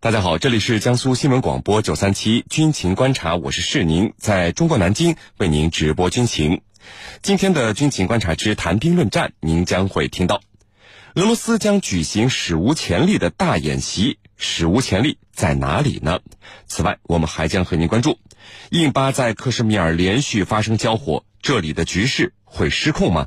大家好，这里是江苏新闻广播九三七军情观察，我是世宁，在中国南京为您直播军情。今天的军情观察之谈兵论战，您将会听到，俄罗斯将举行史无前例的大演习，史无前例在哪里呢？此外，我们还将和您关注，印巴在克什米尔连续发生交火，这里的局势会失控吗？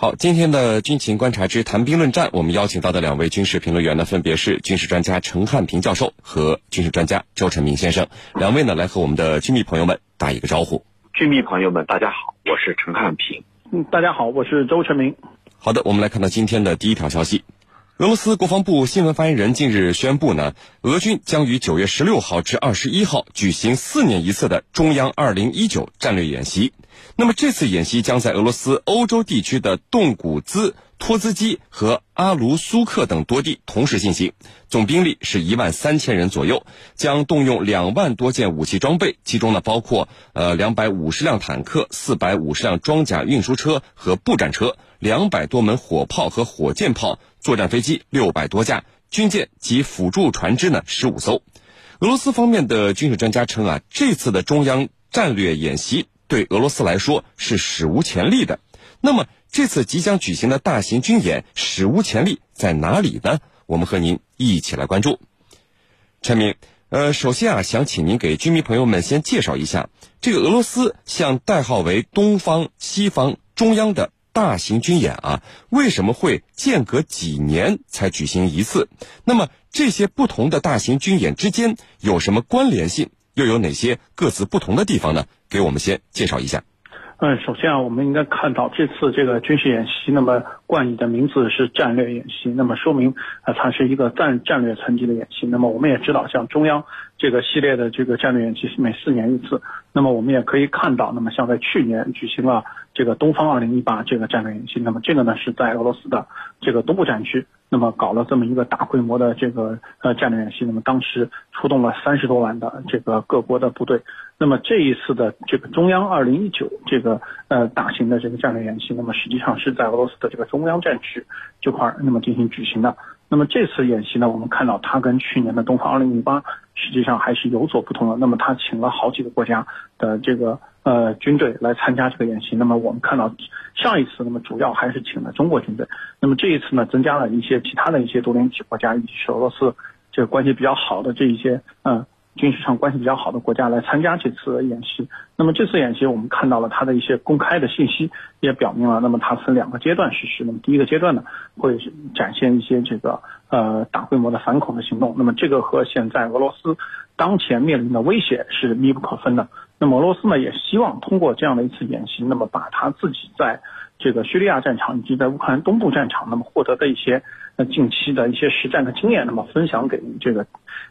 好，今天的军情观察之谈兵论战，我们邀请到的两位军事评论员呢，分别是军事专家陈汉平教授和军事专家周成明先生。两位呢，来和我们的军迷朋友们打一个招呼。军迷朋友们，大家好，我是陈汉平。嗯，大家好，我是周成明。好的，我们来看到今天的第一条消息。俄罗斯国防部新闻发言人近日宣布呢，俄军将于九月十六号至二十一号举行四年一次的中央二零一九战略演习。那么这次演习将在俄罗斯欧洲地区的洞古兹、托兹基和阿卢苏克等多地同时进行，总兵力是一万三千人左右，将动用两万多件武器装备，其中呢包括呃两百五十辆坦克、四百五十辆装甲运输车和步战车、两百多门火炮和火箭炮、作战飞机六百多架、军舰及辅助船只呢十五艘。俄罗斯方面的军事专家称啊，这次的中央战略演习。对俄罗斯来说是史无前例的。那么这次即将举行的大型军演史无前例在哪里呢？我们和您一起来关注。陈明，呃，首先啊，想请您给军迷朋友们先介绍一下这个俄罗斯向代号为“东方、西方、中央”的大型军演啊，为什么会间隔几年才举行一次？那么这些不同的大型军演之间有什么关联性？又有哪些各自不同的地方呢？给我们先介绍一下。嗯，首先啊，我们应该看到这次这个军事演习，那么冠以的名字是战略演习，那么说明啊，它是一个战战略层级的演习。那么我们也知道，像中央这个系列的这个战略演习是每四年一次。那么我们也可以看到，那么像在去年举行了这个东方二零一八这个战略演习，那么这个呢是在俄罗斯的这个东部战区。那么搞了这么一个大规模的这个呃战略演习，那么当时出动了三十多万的这个各国的部队。那么这一次的这个中央二零一九这个呃大型的这个战略演习，那么实际上是在俄罗斯的这个中中央战区这块那么进行举行的。那么这次演习呢，我们看到它跟去年的东方二零零八实际上还是有所不同的。那么它请了好几个国家的这个。呃，军队来参加这个演习。那么我们看到上一次，那么主要还是请了中国军队。那么这一次呢，增加了一些其他的一些多边体国家以及是俄罗斯这个关系比较好的这一些嗯军事上关系比较好的国家来参加这次演习。那么这次演习我们看到了它的一些公开的信息，也表明了，那么它分两个阶段实施。那么第一个阶段呢，会展现一些这个呃大规模的反恐的行动。那么这个和现在俄罗斯当前面临的威胁是密不可分的。那么俄罗斯呢，也希望通过这样的一次演习，那么把他自己在这个叙利亚战场以及在乌克兰东部战场，那么获得的一些呃近期的一些实战的经验，那么分享给这个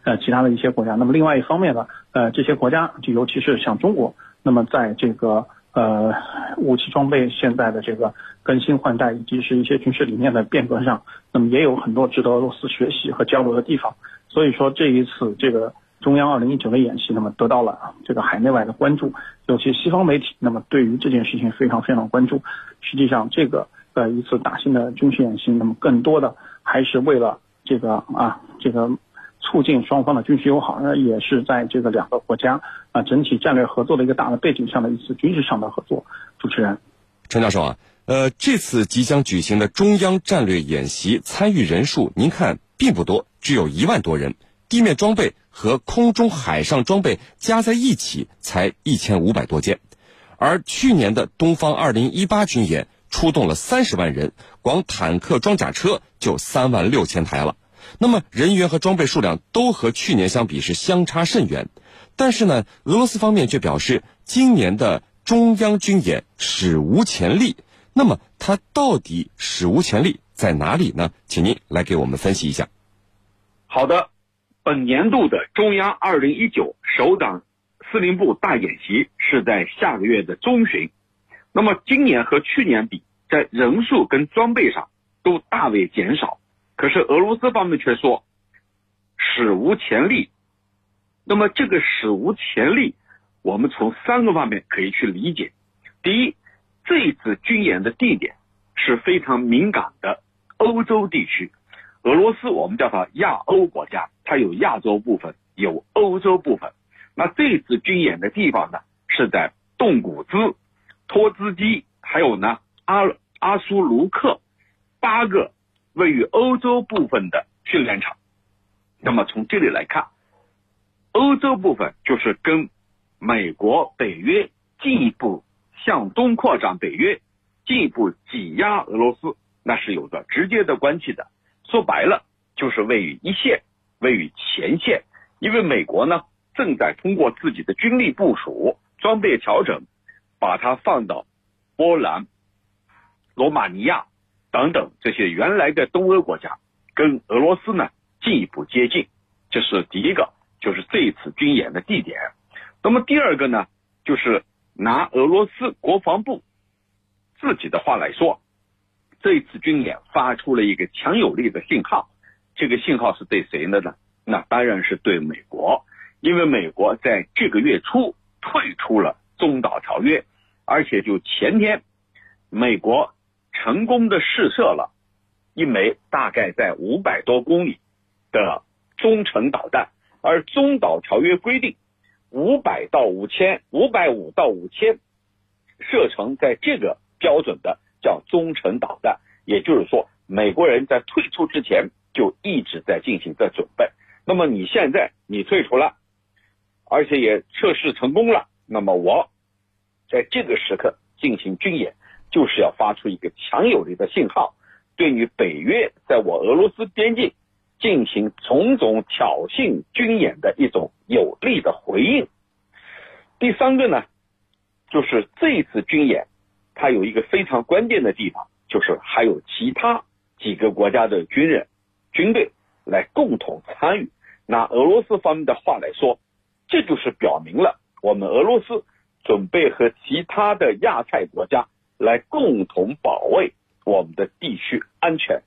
呃其他的一些国家。那么另外一方面呢，呃这些国家就尤其是像中国，那么在这个呃武器装备现在的这个更新换代以及是一些军事理念的变革上，那么也有很多值得俄罗斯学习和交流的地方。所以说这一次这个。中央二零一九的演习，那么得到了这个海内外的关注，尤其西方媒体，那么对于这件事情非常非常关注。实际上，这个呃一次大型的军事演习，那么更多的还是为了这个啊这个促进双方的军事友好，那也是在这个两个国家啊整体战略合作的一个大的背景上的一次军事上的合作。主持人，陈教授啊，呃这次即将举行的中央战略演习参与人数，您看并不多，只有一万多人。地面装备和空中海上装备加在一起才一千五百多件，而去年的东方二零一八军演出动了三十万人，光坦克装甲车就三万六千台了。那么人员和装备数量都和去年相比是相差甚远，但是呢，俄罗斯方面却表示今年的中央军演史无前例。那么它到底史无前例在哪里呢？请您来给我们分析一下。好的。本年度的中央二零一九首长司令部大演习是在下个月的中旬。那么今年和去年比，在人数跟装备上都大为减少。可是俄罗斯方面却说史无前例。那么这个史无前例，我们从三个方面可以去理解。第一，这一次军演的地点是非常敏感的欧洲地区。俄罗斯我们叫它亚欧国家，它有亚洲部分，有欧洲部分。那这次军演的地方呢，是在洞古兹、托兹基，还有呢阿阿苏卢克八个位于欧洲部分的训练场。那么从这里来看，欧洲部分就是跟美国、北约进一步向东扩张，北约进一步挤压俄罗斯，那是有着直接的关系的。说白了，就是位于一线，位于前线。因为美国呢，正在通过自己的军力部署、装备调整，把它放到波兰、罗马尼亚等等这些原来的东欧国家，跟俄罗斯呢进一步接近。这是第一个，就是这一次军演的地点。那么第二个呢，就是拿俄罗斯国防部自己的话来说。这一次军演发出了一个强有力的信号，这个信号是对谁的呢？那当然是对美国，因为美国在这个月初退出了中导条约，而且就前天，美国成功的试射了一枚大概在五百多公里的中程导弹，而中导条约规定五百到五千，五百五到五千射程在这个标准的。叫中程导弹，也就是说，美国人在退出之前就一直在进行着准备。那么你现在你退出了，而且也测试成功了，那么我在这个时刻进行军演，就是要发出一个强有力的信号，对于北约在我俄罗斯边境进行种种挑衅军演的一种有力的回应。第三个呢，就是这次军演。它有一个非常关键的地方，就是还有其他几个国家的军人、军队来共同参与。拿俄罗斯方面的话来说，这就是表明了我们俄罗斯准备和其他的亚太国家来共同保卫我们的地区安全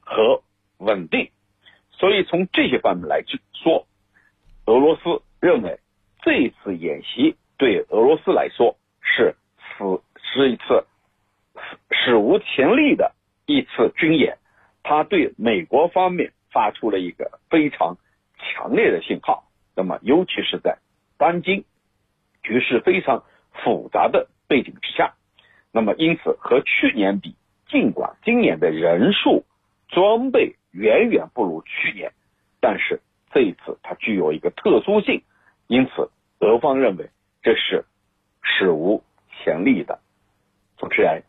和稳定。所以从这些方面来去说，俄罗斯认为这次演习对俄罗斯来说是死。是一次史无前例的一次军演，他对美国方面发出了一个非常强烈的信号。那么，尤其是在当今局势非常复杂的背景之下，那么因此和去年比，尽管今年的人数、装备远远不如去年，但是这一次它具有一个特殊性，因此俄方认为这是史无前例的。主持人，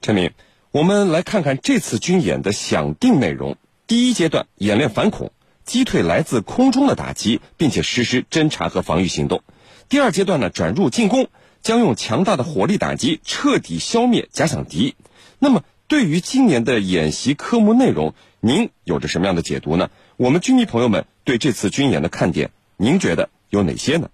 陈明，我们来看看这次军演的响定内容。第一阶段演练反恐，击退来自空中的打击，并且实施侦察和防御行动。第二阶段呢，转入进攻，将用强大的火力打击彻底消灭假想敌。那么，对于今年的演习科目内容，您有着什么样的解读呢？我们军迷朋友们对这次军演的看点，您觉得有哪些呢？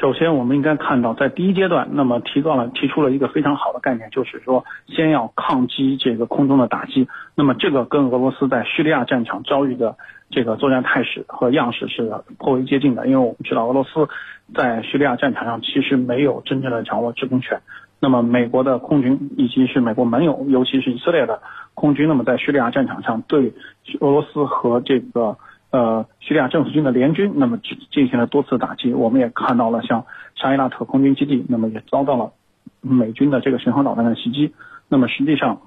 首先，我们应该看到，在第一阶段，那么提到了提出了一个非常好的概念，就是说，先要抗击这个空中的打击。那么，这个跟俄罗斯在叙利亚战场遭遇的这个作战态势和样式是颇为接近的。因为我们知道，俄罗斯在叙利亚战场上其实没有真正的掌握制空权。那么，美国的空军以及是美国盟友，尤其是以色列的空军，那么在叙利亚战场上对俄罗斯和这个。呃，叙利亚政府军的联军，那么进进行了多次打击。我们也看到了，像沙伊拉特空军基地，那么也遭到了美军的这个巡航导弹的袭击。那么实际上，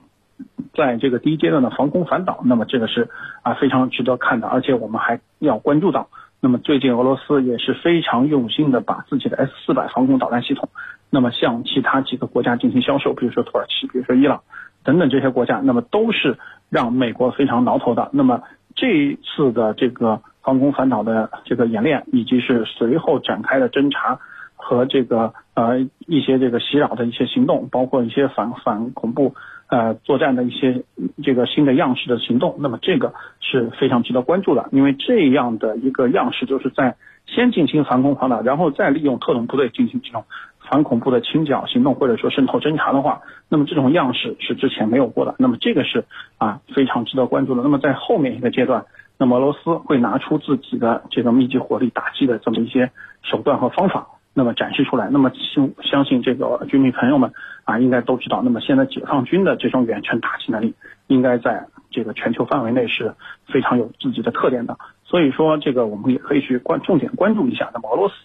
在这个第一阶段的防空反导，那么这个是啊非常值得看的。而且我们还要关注到，那么最近俄罗斯也是非常用心的把自己的 S 四百防空导弹系统，那么向其他几个国家进行销售，比如说土耳其，比如说伊朗等等这些国家，那么都是让美国非常挠头的。那么这一次的这个防空反导的这个演练，以及是随后展开的侦查和这个呃一些这个袭扰的一些行动，包括一些反反恐怖呃作战的一些这个新的样式的行动，那么这个是非常值得关注的，因为这样的一个样式就是在先进行反恐方的，然后再利用特种部队进行这种反恐怖的清剿行动或者说渗透侦查的话，那么这种样式是之前没有过的，那么这个是啊非常值得关注的。那么在后面一个阶段。那么俄罗斯会拿出自己的这个密集火力打击的这么一些手段和方法，那么展示出来。那么相相信这个军迷朋友们啊，应该都知道。那么现在解放军的这种远程打击能力，应该在这个全球范围内是非常有自己的特点的。所以说，这个我们也可以去关重点关注一下。那么俄罗斯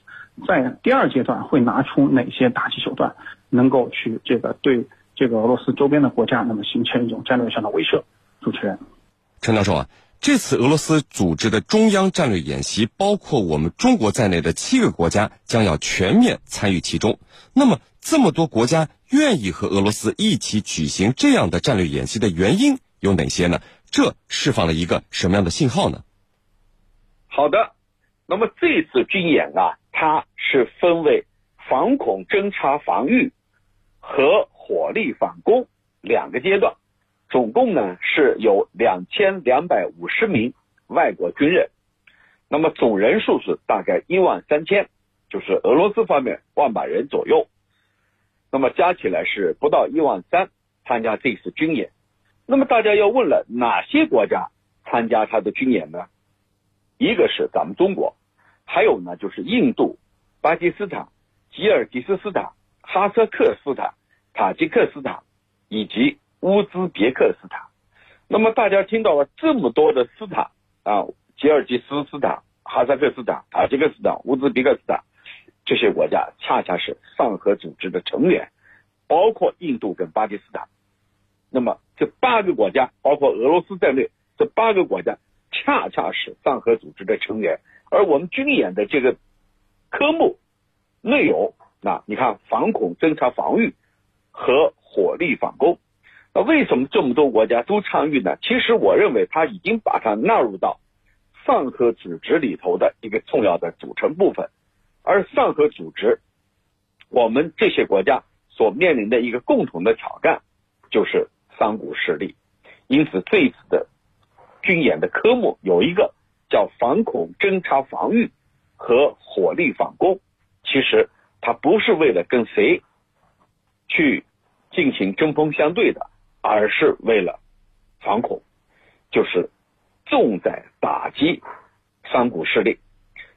在第二阶段会拿出哪些打击手段，能够去这个对这个俄罗斯周边的国家，那么形成一种战略上的威慑。主持人，陈教授啊。这次俄罗斯组织的中央战略演习，包括我们中国在内的七个国家将要全面参与其中。那么，这么多国家愿意和俄罗斯一起举行这样的战略演习的原因有哪些呢？这释放了一个什么样的信号呢？好的，那么这次军演啊，它是分为反恐侦察防御和火力反攻两个阶段。总共呢是有两千两百五十名外国军人，那么总人数是大概一万三千，就是俄罗斯方面万把人左右，那么加起来是不到一万三参加这次军演。那么大家要问了，哪些国家参加他的军演呢？一个是咱们中国，还有呢就是印度、巴基斯坦、吉尔吉斯斯坦、哈萨克斯坦、塔吉克斯坦以及。乌兹别克斯坦，那么大家听到了这么多的斯坦啊，吉尔吉斯斯坦、哈萨克斯坦、塔吉克斯坦、乌兹别克斯坦这些国家，恰恰是上合组织的成员，包括印度跟巴基斯坦。那么这八个国家，包括俄罗斯在内，这八个国家恰恰是上合组织的成员。而我们军演的这个科目内容，那你看反恐侦察防御和火力反攻。那为什么这么多国家都参与呢？其实我认为他已经把它纳入到上合组织里头的一个重要的组成部分，而上合组织，我们这些国家所面临的一个共同的挑战就是三股势力。因此这一次的军演的科目有一个叫反恐侦察防御和火力反攻，其实它不是为了跟谁去进行针锋相对的。而是为了反恐，就是重在打击三股势力。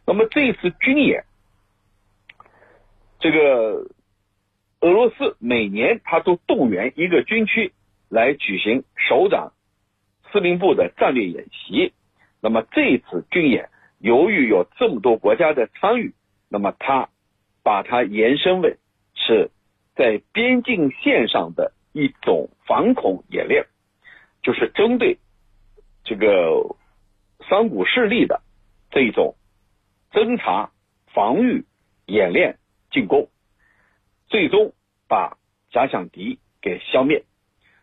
那么这次军演，这个俄罗斯每年他都动员一个军区来举行首长司令部的战略演习。那么这次军演，由于有这么多国家的参与，那么他把它延伸为是在边境线上的。一种反恐演练，就是针对这个三股势力的这一种侦查、防御、演练、进攻，最终把假想敌给消灭。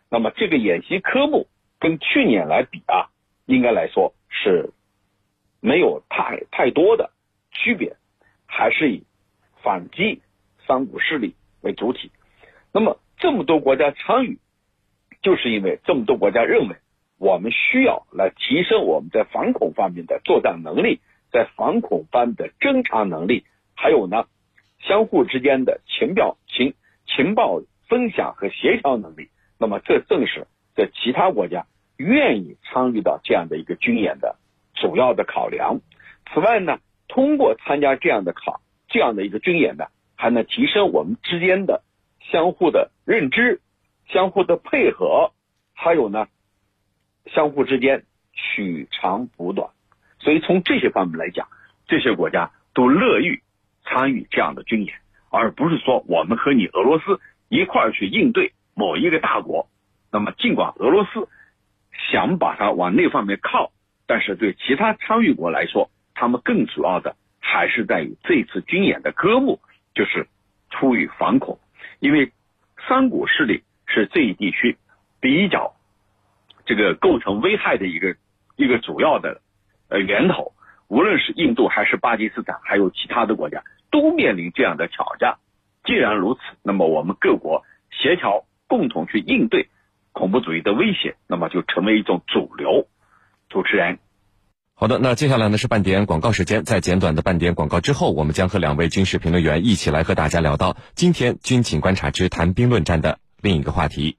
那么这个演习科目跟去年来比啊，应该来说是没有太太多的区别，还是以反击三股势力为主体。那么。这么多国家参与，就是因为这么多国家认为我们需要来提升我们在反恐方面的作战能力，在反恐方的侦查能力，还有呢，相互之间的情报情情报分享和协调能力。那么，这正是的其他国家愿意参与到这样的一个军演的主要的考量。此外呢，通过参加这样的考这样的一个军演呢，还能提升我们之间的。相互的认知，相互的配合，还有呢，相互之间取长补短，所以从这些方面来讲，这些国家都乐于参与这样的军演，而不是说我们和你俄罗斯一块儿去应对某一个大国。那么，尽管俄罗斯想把它往那方面靠，但是对其他参与国来说，他们更主要的还是在于这次军演的科目就是出于反恐。因为三股势力是这一地区比较这个构成危害的一个一个主要的呃源头，无论是印度还是巴基斯坦，还有其他的国家，都面临这样的挑战。既然如此，那么我们各国协调共同去应对，恐怖主义的威胁，那么就成为一种主流。主持人，好的，那接下来呢是半点广告时间，在简短的半点广告之后，我们将和两位军事评论员一起来和大家聊到今天军情观察之谈兵论战的另一个话题。